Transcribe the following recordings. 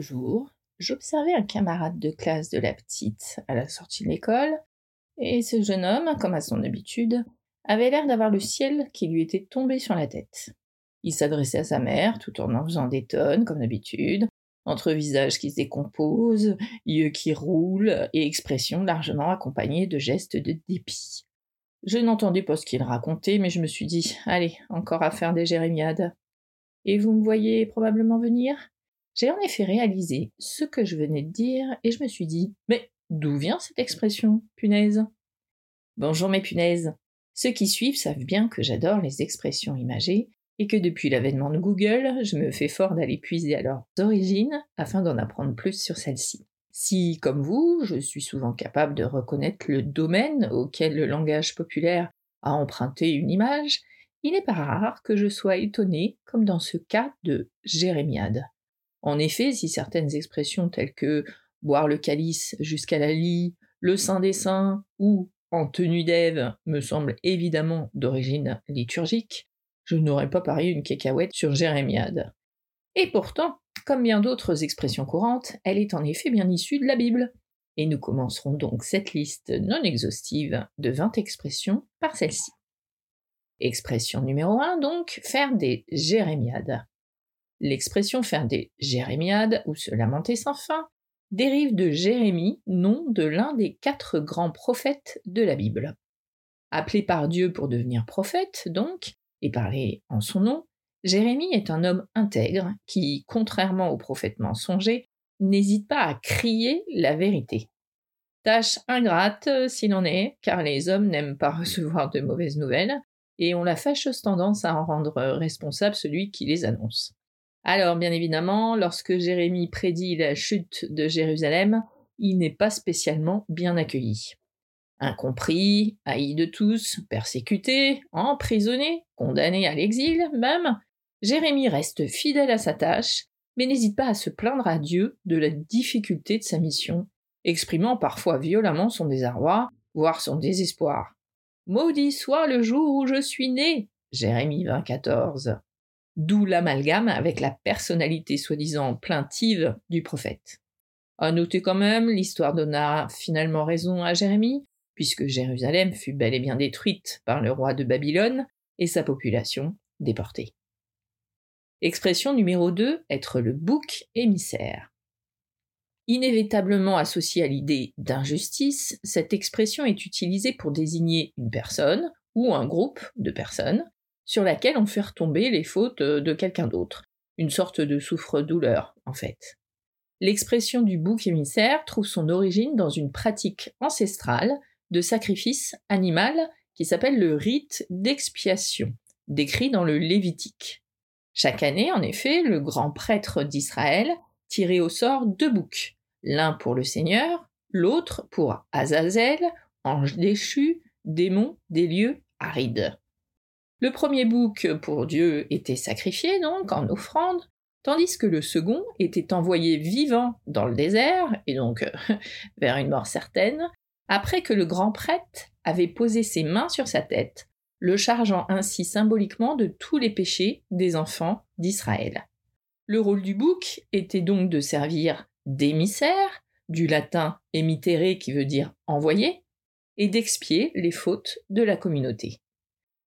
Jour, j'observais un camarade de classe de la petite à la sortie de l'école, et ce jeune homme, comme à son habitude, avait l'air d'avoir le ciel qui lui était tombé sur la tête. Il s'adressait à sa mère tout en en faisant des tonnes, comme d'habitude, entre visages qui se décomposent, yeux qui roulent et expressions largement accompagnées de gestes de dépit. Je n'entendais pas ce qu'il racontait, mais je me suis dit, allez, encore à faire des jérémiades. Et vous me voyez probablement venir? J'ai en effet réalisé ce que je venais de dire, et je me suis dit, mais d'où vient cette expression, punaise? Bonjour mes punaises. Ceux qui suivent savent bien que j'adore les expressions imagées, et que depuis l'avènement de Google, je me fais fort d'aller puiser à leurs origines afin d'en apprendre plus sur celles-ci. Si, comme vous, je suis souvent capable de reconnaître le domaine auquel le langage populaire a emprunté une image, il n'est pas rare que je sois étonné, comme dans ce cas de Jérémiade. En effet, si certaines expressions telles que boire le calice jusqu'à la lie, le saint des saints ou en tenue d'Ève me semblent évidemment d'origine liturgique, je n'aurais pas parié une cacahuète sur Jérémiade. Et pourtant, comme bien d'autres expressions courantes, elle est en effet bien issue de la Bible. Et nous commencerons donc cette liste non exhaustive de 20 expressions par celle-ci. Expression numéro 1, donc, faire des jérémiades. L'expression faire des jérémiades ou se lamenter sans fin dérive de Jérémie, nom de l'un des quatre grands prophètes de la Bible. Appelé par Dieu pour devenir prophète, donc, et parler en son nom, Jérémie est un homme intègre qui, contrairement au prophète mensonger, n'hésite pas à crier la vérité. Tâche ingrate euh, s'il en est, car les hommes n'aiment pas recevoir de mauvaises nouvelles, et ont la fâcheuse tendance à en rendre responsable celui qui les annonce. Alors, bien évidemment, lorsque Jérémie prédit la chute de Jérusalem, il n'est pas spécialement bien accueilli. Incompris, haï de tous, persécuté, emprisonné, condamné à l'exil même, Jérémie reste fidèle à sa tâche, mais n'hésite pas à se plaindre à Dieu de la difficulté de sa mission, exprimant parfois violemment son désarroi, voire son désespoir. Maudit soit le jour où je suis né Jérémie 2014. D'où l'amalgame avec la personnalité soi-disant plaintive du prophète. À noter quand même, l'histoire donna finalement raison à Jérémie, puisque Jérusalem fut bel et bien détruite par le roi de Babylone et sa population déportée. Expression numéro 2, être le bouc émissaire. Inévitablement associée à l'idée d'injustice, cette expression est utilisée pour désigner une personne ou un groupe de personnes sur laquelle on fait retomber les fautes de quelqu'un d'autre, une sorte de souffre-douleur en fait. L'expression du bouc émissaire trouve son origine dans une pratique ancestrale de sacrifice animal qui s'appelle le rite d'expiation, décrit dans le Lévitique. Chaque année, en effet, le grand prêtre d'Israël tirait au sort deux boucs, l'un pour le Seigneur, l'autre pour Azazel, ange déchu, démon des lieux arides. Le premier bouc pour Dieu était sacrifié donc en offrande, tandis que le second était envoyé vivant dans le désert, et donc vers une mort certaine, après que le grand prêtre avait posé ses mains sur sa tête, le chargeant ainsi symboliquement de tous les péchés des enfants d'Israël. Le rôle du bouc était donc de servir d'émissaire, du latin emitere qui veut dire envoyer, et d'expier les fautes de la communauté.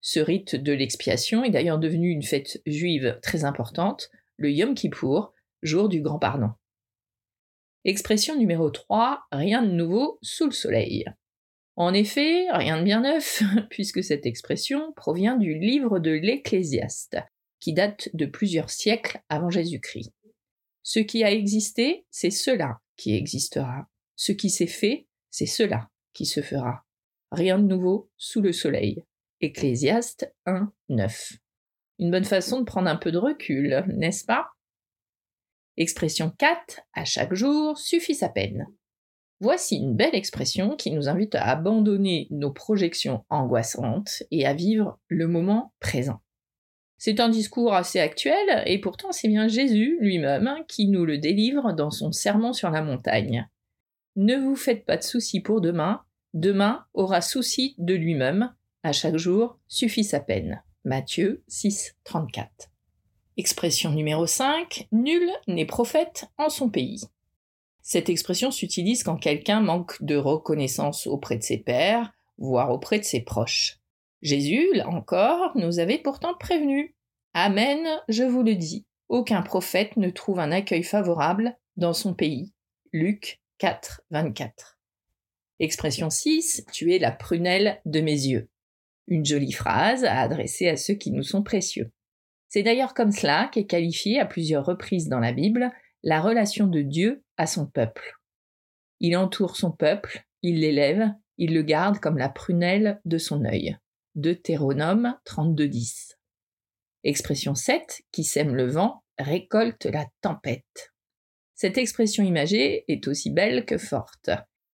Ce rite de l'expiation est d'ailleurs devenu une fête juive très importante, le Yom Kippour, jour du grand pardon. Expression numéro 3, rien de nouveau sous le soleil. En effet, rien de bien neuf, puisque cette expression provient du livre de l'Ecclésiaste, qui date de plusieurs siècles avant Jésus-Christ. Ce qui a existé, c'est cela qui existera. Ce qui s'est fait, c'est cela qui se fera. Rien de nouveau sous le soleil. Ecclésiaste 1, 9. Une bonne façon de prendre un peu de recul, n'est-ce pas? Expression 4, à chaque jour suffit sa peine. Voici une belle expression qui nous invite à abandonner nos projections angoissantes et à vivre le moment présent. C'est un discours assez actuel et pourtant c'est bien Jésus lui-même qui nous le délivre dans son sermon sur la montagne. Ne vous faites pas de soucis pour demain, demain aura souci de lui-même, à chaque jour suffit sa peine. Matthieu 6, 34. Expression numéro 5. Nul n'est prophète en son pays. Cette expression s'utilise quand quelqu'un manque de reconnaissance auprès de ses pairs, voire auprès de ses proches. Jésus, là encore, nous avait pourtant prévenu. Amen, je vous le dis, aucun prophète ne trouve un accueil favorable dans son pays. Luc 4, 24. Expression 6. Tu es la prunelle de mes yeux. Une jolie phrase à adresser à ceux qui nous sont précieux. C'est d'ailleurs comme cela qu'est qualifiée à plusieurs reprises dans la Bible la relation de Dieu à son peuple. Il entoure son peuple, il l'élève, il le garde comme la prunelle de son œil. Deutéronome 32.10. Expression 7, qui sème le vent, récolte la tempête. Cette expression imagée est aussi belle que forte.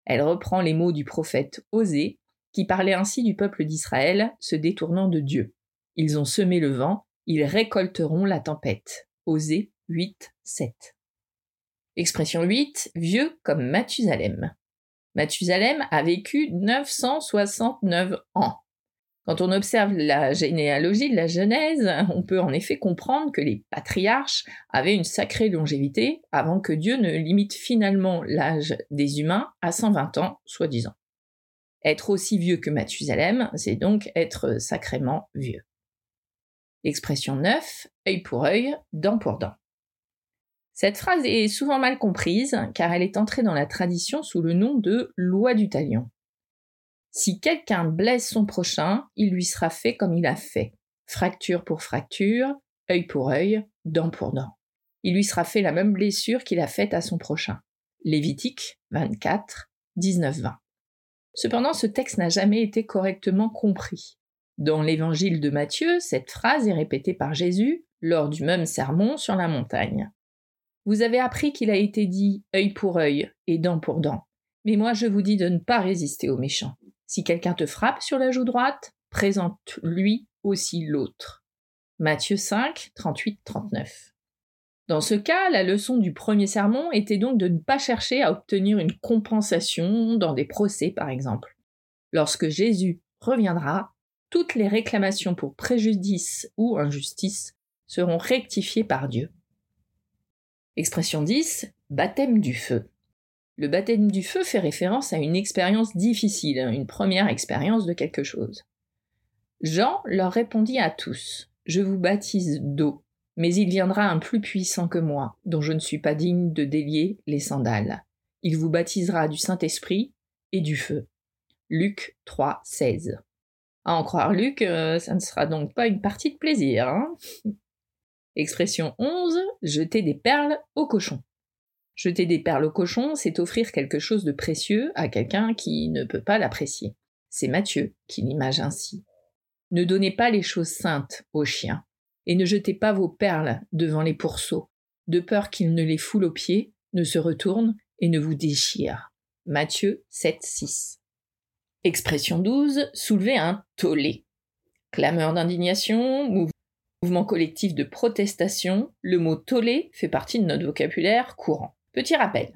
Elle reprend les mots du prophète Osée, qui parlait ainsi du peuple d'Israël se détournant de Dieu. Ils ont semé le vent, ils récolteront la tempête. Osée 8, 7. Expression 8, vieux comme Mathusalem. Mathusalem a vécu 969 ans. Quand on observe la généalogie de la Genèse, on peut en effet comprendre que les patriarches avaient une sacrée longévité avant que Dieu ne limite finalement l'âge des humains à 120 ans, soi-disant. Être aussi vieux que Mathusalem, c'est donc être sacrément vieux. Expression 9, œil pour œil, dent pour dent. Cette phrase est souvent mal comprise car elle est entrée dans la tradition sous le nom de loi du talion. Si quelqu'un blesse son prochain, il lui sera fait comme il a fait. Fracture pour fracture, œil pour œil, dent pour dent. Il lui sera fait la même blessure qu'il a faite à son prochain. Lévitique 24, 19-20. Cependant, ce texte n'a jamais été correctement compris. Dans l'évangile de Matthieu, cette phrase est répétée par Jésus lors du même sermon sur la montagne. Vous avez appris qu'il a été dit œil pour œil et dent pour dent. Mais moi je vous dis de ne pas résister aux méchants. Si quelqu'un te frappe sur la joue droite, présente-lui aussi l'autre. Matthieu 5, 38, 39. Dans ce cas, la leçon du premier sermon était donc de ne pas chercher à obtenir une compensation dans des procès, par exemple. Lorsque Jésus reviendra, toutes les réclamations pour préjudice ou injustice seront rectifiées par Dieu. Expression 10, baptême du feu. Le baptême du feu fait référence à une expérience difficile, une première expérience de quelque chose. Jean leur répondit à tous, Je vous baptise d'eau, mais il viendra un plus puissant que moi, dont je ne suis pas digne de délier les sandales. Il vous baptisera du Saint-Esprit et du feu. Luc 3, 16. À en croire Luc, euh, ça ne sera donc pas une partie de plaisir. Hein Expression 11, jeter des perles au cochon. Jeter des perles au cochon, c'est offrir quelque chose de précieux à quelqu'un qui ne peut pas l'apprécier. C'est Matthieu qui l'image ainsi. Ne donnez pas les choses saintes aux chiens, et ne jetez pas vos perles devant les pourceaux, de peur qu'ils ne les foulent aux pieds, ne se retournent et ne vous déchirent. Matthieu 7, 6. Expression 12, soulever un tollé. Clameur d'indignation, mouvement collectif de protestation, le mot tollé fait partie de notre vocabulaire courant. Petit rappel.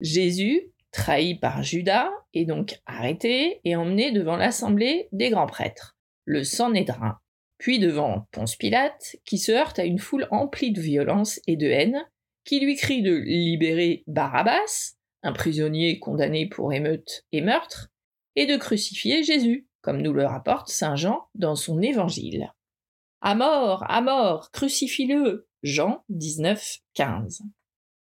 Jésus, trahi par Judas, est donc arrêté et emmené devant l'assemblée des grands prêtres, le Sanhédrin, puis devant Ponce Pilate, qui se heurte à une foule emplie de violence et de haine, qui lui crie de libérer Barabbas, un prisonnier condamné pour émeute et meurtre, et de crucifier Jésus, comme nous le rapporte Saint Jean dans son évangile. À mort, à mort, crucifie-le. Jean 19, 15.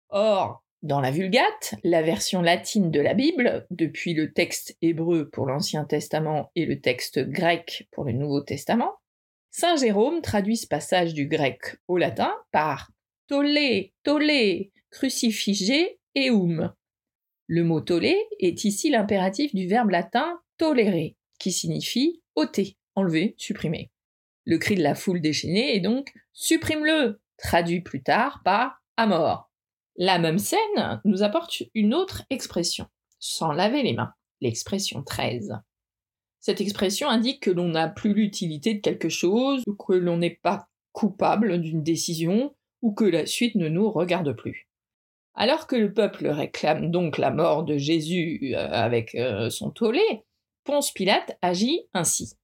Or, dans la Vulgate, la version latine de la Bible, depuis le texte hébreu pour l'Ancien Testament et le texte grec pour le Nouveau Testament, Saint Jérôme traduit ce passage du grec au latin par tollé, tollé, crucifigé eum. Le mot tollé est ici l'impératif du verbe latin tolérer, qui signifie ôter, enlever, supprimer. Le cri de la foule déchaînée est donc Supprime-le traduit plus tard par à mort. La même scène nous apporte une autre expression, sans laver les mains, l'expression 13. Cette expression indique que l'on n'a plus l'utilité de quelque chose, ou que l'on n'est pas coupable d'une décision, ou que la suite ne nous regarde plus. Alors que le peuple réclame donc la mort de Jésus euh, avec euh, son tollé, Ponce Pilate agit ainsi.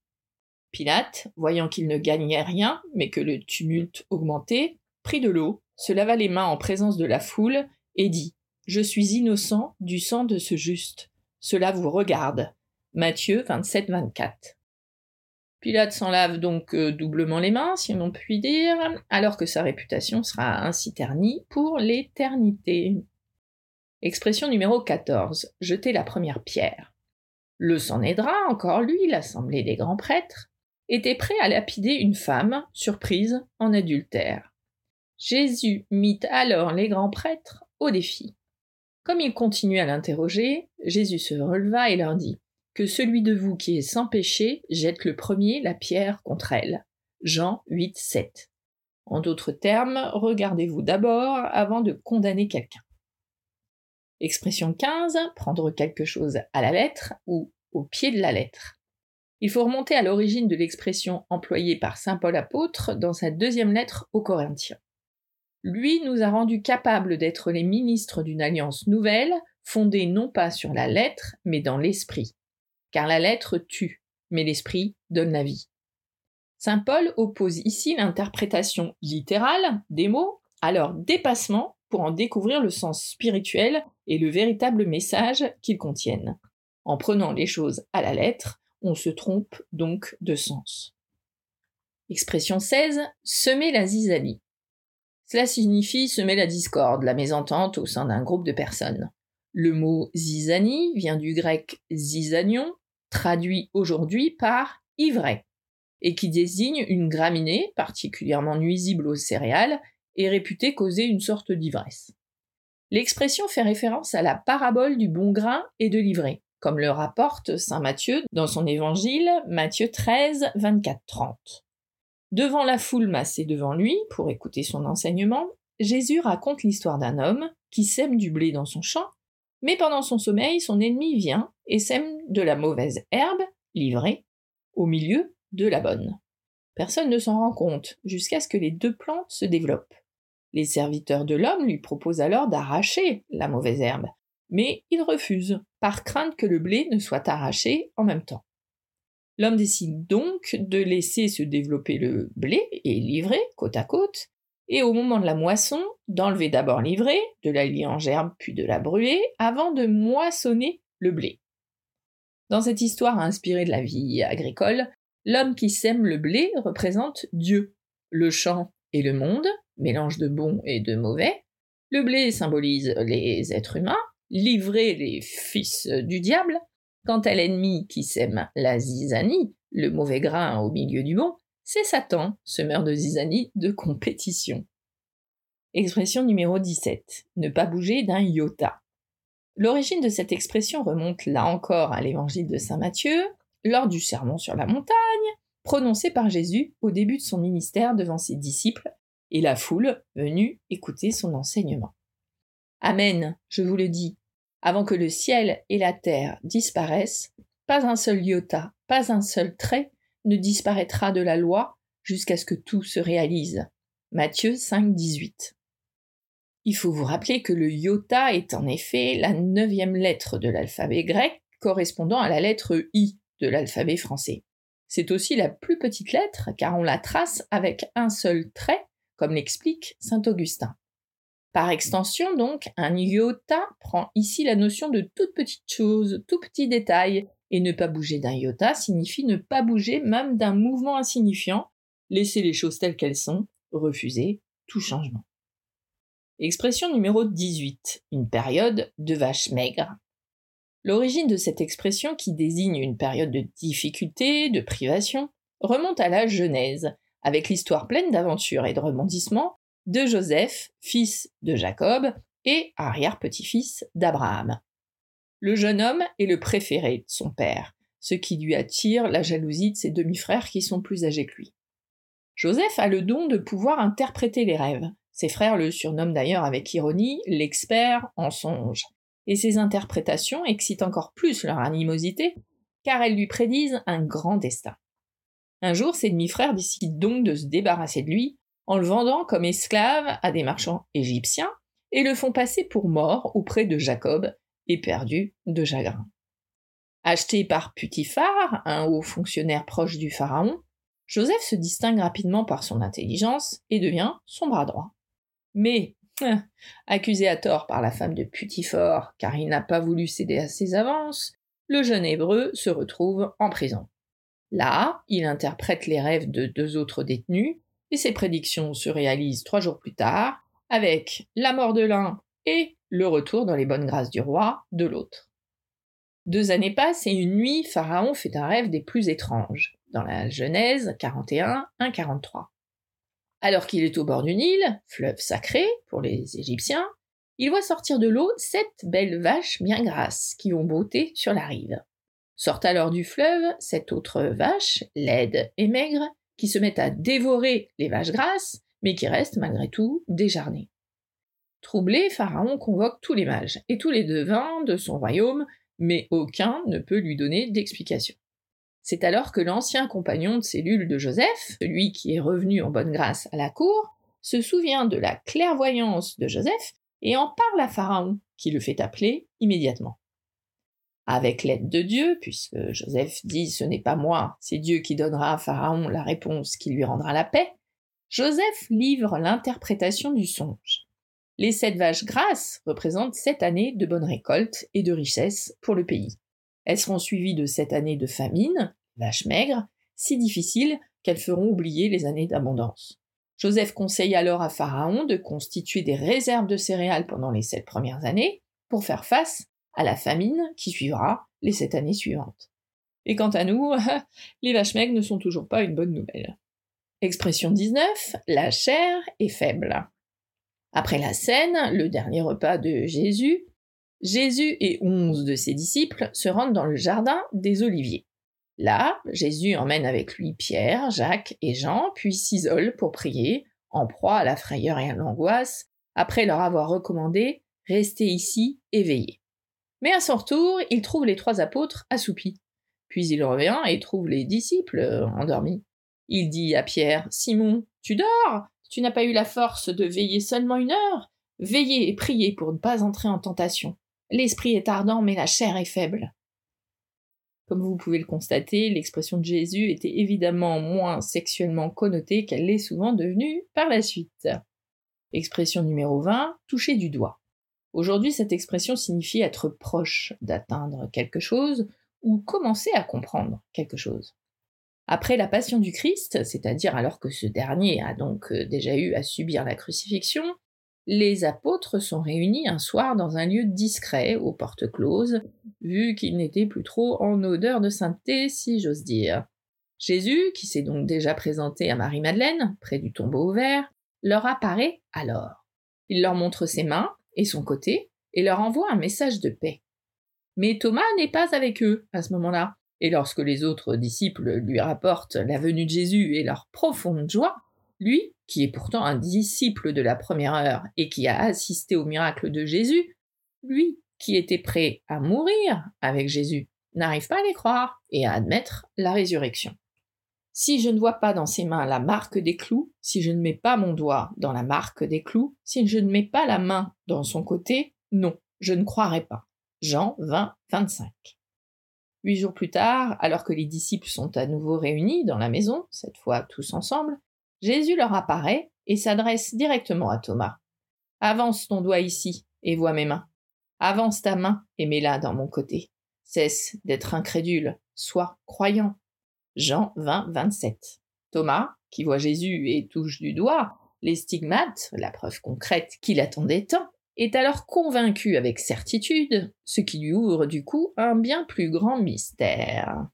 Pilate, voyant qu'il ne gagnait rien, mais que le tumulte augmentait, prit de l'eau, se lava les mains en présence de la foule, et dit Je suis innocent du sang de ce juste. Cela vous regarde. Matthieu 27, 24. Pilate s'en lave donc euh, doublement les mains, si on peut dire, alors que sa réputation sera ainsi ternie pour l'éternité. Expression numéro 14. Jeter la première pierre. Le Sanhédrin, encore lui, l'assemblée des grands prêtres, était prêt à lapider une femme, surprise en adultère. Jésus mit alors les grands prêtres au défi. Comme ils continuaient à l'interroger, Jésus se releva et leur dit Que celui de vous qui est sans péché jette le premier la pierre contre elle. Jean 8, 7. En d'autres termes, regardez-vous d'abord avant de condamner quelqu'un. Expression 15, prendre quelque chose à la lettre ou au pied de la lettre. Il faut remonter à l'origine de l'expression employée par saint Paul apôtre dans sa deuxième lettre aux Corinthiens. Lui nous a rendus capables d'être les ministres d'une alliance nouvelle, fondée non pas sur la lettre, mais dans l'esprit. Car la lettre tue, mais l'esprit donne la vie. Saint Paul oppose ici l'interprétation littérale des mots à leur dépassement pour en découvrir le sens spirituel et le véritable message qu'ils contiennent. En prenant les choses à la lettre, on se trompe donc de sens. Expression 16. Semer la zizanie. Cela signifie semer la discorde, la mésentente au sein d'un groupe de personnes. Le mot zizanie vient du grec zizanion, traduit aujourd'hui par ivraie, et qui désigne une graminée particulièrement nuisible aux céréales et réputée causer une sorte d'ivresse. L'expression fait référence à la parabole du bon grain et de l'ivraie, comme le rapporte saint Matthieu dans son évangile, Matthieu 13, 24, 30. Devant la foule massée devant lui, pour écouter son enseignement, Jésus raconte l'histoire d'un homme qui sème du blé dans son champ, mais pendant son sommeil, son ennemi vient et sème de la mauvaise herbe, livrée, au milieu de la bonne. Personne ne s'en rend compte, jusqu'à ce que les deux plantes se développent. Les serviteurs de l'homme lui proposent alors d'arracher la mauvaise herbe, mais il refuse, par crainte que le blé ne soit arraché en même temps. L'homme décide donc de laisser se développer le blé et livrer côte à côte, et au moment de la moisson, d'enlever d'abord l'ivraie, de la lier en gerbe puis de la brûler, avant de moissonner le blé. Dans cette histoire inspirée de la vie agricole, l'homme qui sème le blé représente Dieu, le champ et le monde, mélange de bon et de mauvais, le blé symbolise les êtres humains, livrer les fils du diable, quant à l'ennemi qui sème la zizanie, le mauvais grain au milieu du bon, c'est Satan, semeur de zizanie de compétition. Expression numéro 17. Ne pas bouger d'un iota. L'origine de cette expression remonte là encore à l'évangile de saint Matthieu, lors du sermon sur la montagne, prononcé par Jésus au début de son ministère devant ses disciples et la foule venue écouter son enseignement. Amen, je vous le dis, avant que le ciel et la terre disparaissent, pas un seul iota, pas un seul trait ne disparaîtra de la loi jusqu'à ce que tout se réalise. Matthieu 5, 18. Il faut vous rappeler que le iota est en effet la neuvième lettre de l'alphabet grec correspondant à la lettre I de l'alphabet français. C'est aussi la plus petite lettre car on la trace avec un seul trait, comme l'explique saint Augustin. Par extension, donc, un iota prend ici la notion de toute petite chose, tout petit détail, et ne pas bouger d'un iota signifie ne pas bouger même d'un mouvement insignifiant, laisser les choses telles qu'elles sont, refuser tout changement. Expression numéro 18. Une période de vache maigre. L'origine de cette expression, qui désigne une période de difficulté, de privation, remonte à la Genèse, avec l'histoire pleine d'aventures et de rebondissements de Joseph, fils de Jacob, et arrière-petit-fils d'Abraham. Le jeune homme est le préféré de son père, ce qui lui attire la jalousie de ses demi-frères qui sont plus âgés que lui. Joseph a le don de pouvoir interpréter les rêves. Ses frères le surnomment d'ailleurs avec ironie l'expert en songes. Et ses interprétations excitent encore plus leur animosité, car elles lui prédisent un grand destin. Un jour, ses demi-frères décident donc de se débarrasser de lui en le vendant comme esclave à des marchands égyptiens et le font passer pour mort auprès de Jacob, éperdu de chagrin. Acheté par Putiphar, un haut fonctionnaire proche du pharaon, Joseph se distingue rapidement par son intelligence et devient son bras droit. Mais, accusé à tort par la femme de Putifor car il n'a pas voulu céder à ses avances, le jeune hébreu se retrouve en prison. Là, il interprète les rêves de deux autres détenus, et ses prédictions se réalisent trois jours plus tard, avec la mort de l'un et le retour dans les bonnes grâces du roi de l'autre. Deux années passent et une nuit, Pharaon fait un rêve des plus étranges, dans la Genèse 41, 1, 43. Alors qu'il est au bord du Nil, fleuve sacré pour les Égyptiens, il voit sortir de l'eau sept belles vaches bien grasses qui ont beauté sur la rive. Sortent alors du fleuve sept autres vaches, laides et maigres, qui se mettent à dévorer les vaches grasses, mais qui restent malgré tout déjarnées. Troublé, Pharaon convoque tous les mages et tous les devins de son royaume, mais aucun ne peut lui donner d'explication. C'est alors que l'ancien compagnon de cellule de Joseph, celui qui est revenu en bonne grâce à la cour, se souvient de la clairvoyance de Joseph et en parle à Pharaon, qui le fait appeler immédiatement. Avec l'aide de Dieu, puisque Joseph dit ce n'est pas moi, c'est Dieu qui donnera à Pharaon la réponse qui lui rendra la paix, Joseph livre l'interprétation du songe. Les sept vaches grasses représentent sept années de bonne récolte et de richesse pour le pays. Elles seront suivies de sept années de famine, vaches maigres, si difficiles qu'elles feront oublier les années d'abondance. Joseph conseille alors à Pharaon de constituer des réserves de céréales pendant les sept premières années pour faire face à la famine qui suivra les sept années suivantes. Et quant à nous, les vaches maigres ne sont toujours pas une bonne nouvelle. Expression 19, la chair est faible. Après la scène, le dernier repas de Jésus, Jésus et onze de ses disciples se rendent dans le jardin des Oliviers. Là, Jésus emmène avec lui Pierre, Jacques et Jean, puis s'isole pour prier, en proie à la frayeur et à l'angoisse, après leur avoir recommandé Restez ici et veillez. Mais à son retour, il trouve les trois apôtres assoupis. Puis il revient et trouve les disciples euh, endormis. Il dit à Pierre Simon, tu dors? Tu n'as pas eu la force de veiller seulement une heure Veillez et priez pour ne pas entrer en tentation. L'esprit est ardent, mais la chair est faible. Comme vous pouvez le constater, l'expression de Jésus était évidemment moins sexuellement connotée qu'elle l'est souvent devenue par la suite. Expression numéro 20, toucher du doigt. Aujourd'hui, cette expression signifie être proche d'atteindre quelque chose ou commencer à comprendre quelque chose. Après la passion du Christ, c'est-à-dire alors que ce dernier a donc déjà eu à subir la crucifixion, les apôtres sont réunis un soir dans un lieu discret, aux portes closes, vu qu'ils n'étaient plus trop en odeur de sainteté, si j'ose dire. Jésus, qui s'est donc déjà présenté à Marie-Madeleine, près du tombeau ouvert, leur apparaît alors. Il leur montre ses mains et son côté, et leur envoie un message de paix. Mais Thomas n'est pas avec eux à ce moment-là, et lorsque les autres disciples lui rapportent la venue de Jésus et leur profonde joie, lui, qui est pourtant un disciple de la première heure et qui a assisté au miracle de Jésus, lui, qui était prêt à mourir avec Jésus, n'arrive pas à les croire et à admettre la résurrection. Si je ne vois pas dans ses mains la marque des clous, si je ne mets pas mon doigt dans la marque des clous, si je ne mets pas la main dans son côté, non, je ne croirai pas. Jean 20, 25. Huit jours plus tard, alors que les disciples sont à nouveau réunis dans la maison, cette fois tous ensemble, Jésus leur apparaît et s'adresse directement à Thomas. Avance ton doigt ici et vois mes mains. Avance ta main et mets-la dans mon côté. Cesse d'être incrédule, sois croyant. Jean 20, 27. Thomas, qui voit Jésus et touche du doigt les stigmates, la preuve concrète qu'il attendait tant, est alors convaincu avec certitude, ce qui lui ouvre du coup un bien plus grand mystère.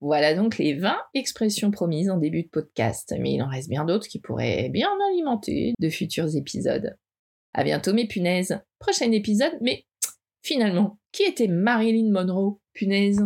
Voilà donc les 20 expressions promises en début de podcast, mais il en reste bien d'autres qui pourraient bien alimenter de futurs épisodes. À bientôt mes punaises. Prochain épisode, mais finalement, qui était Marilyn Monroe, punaise?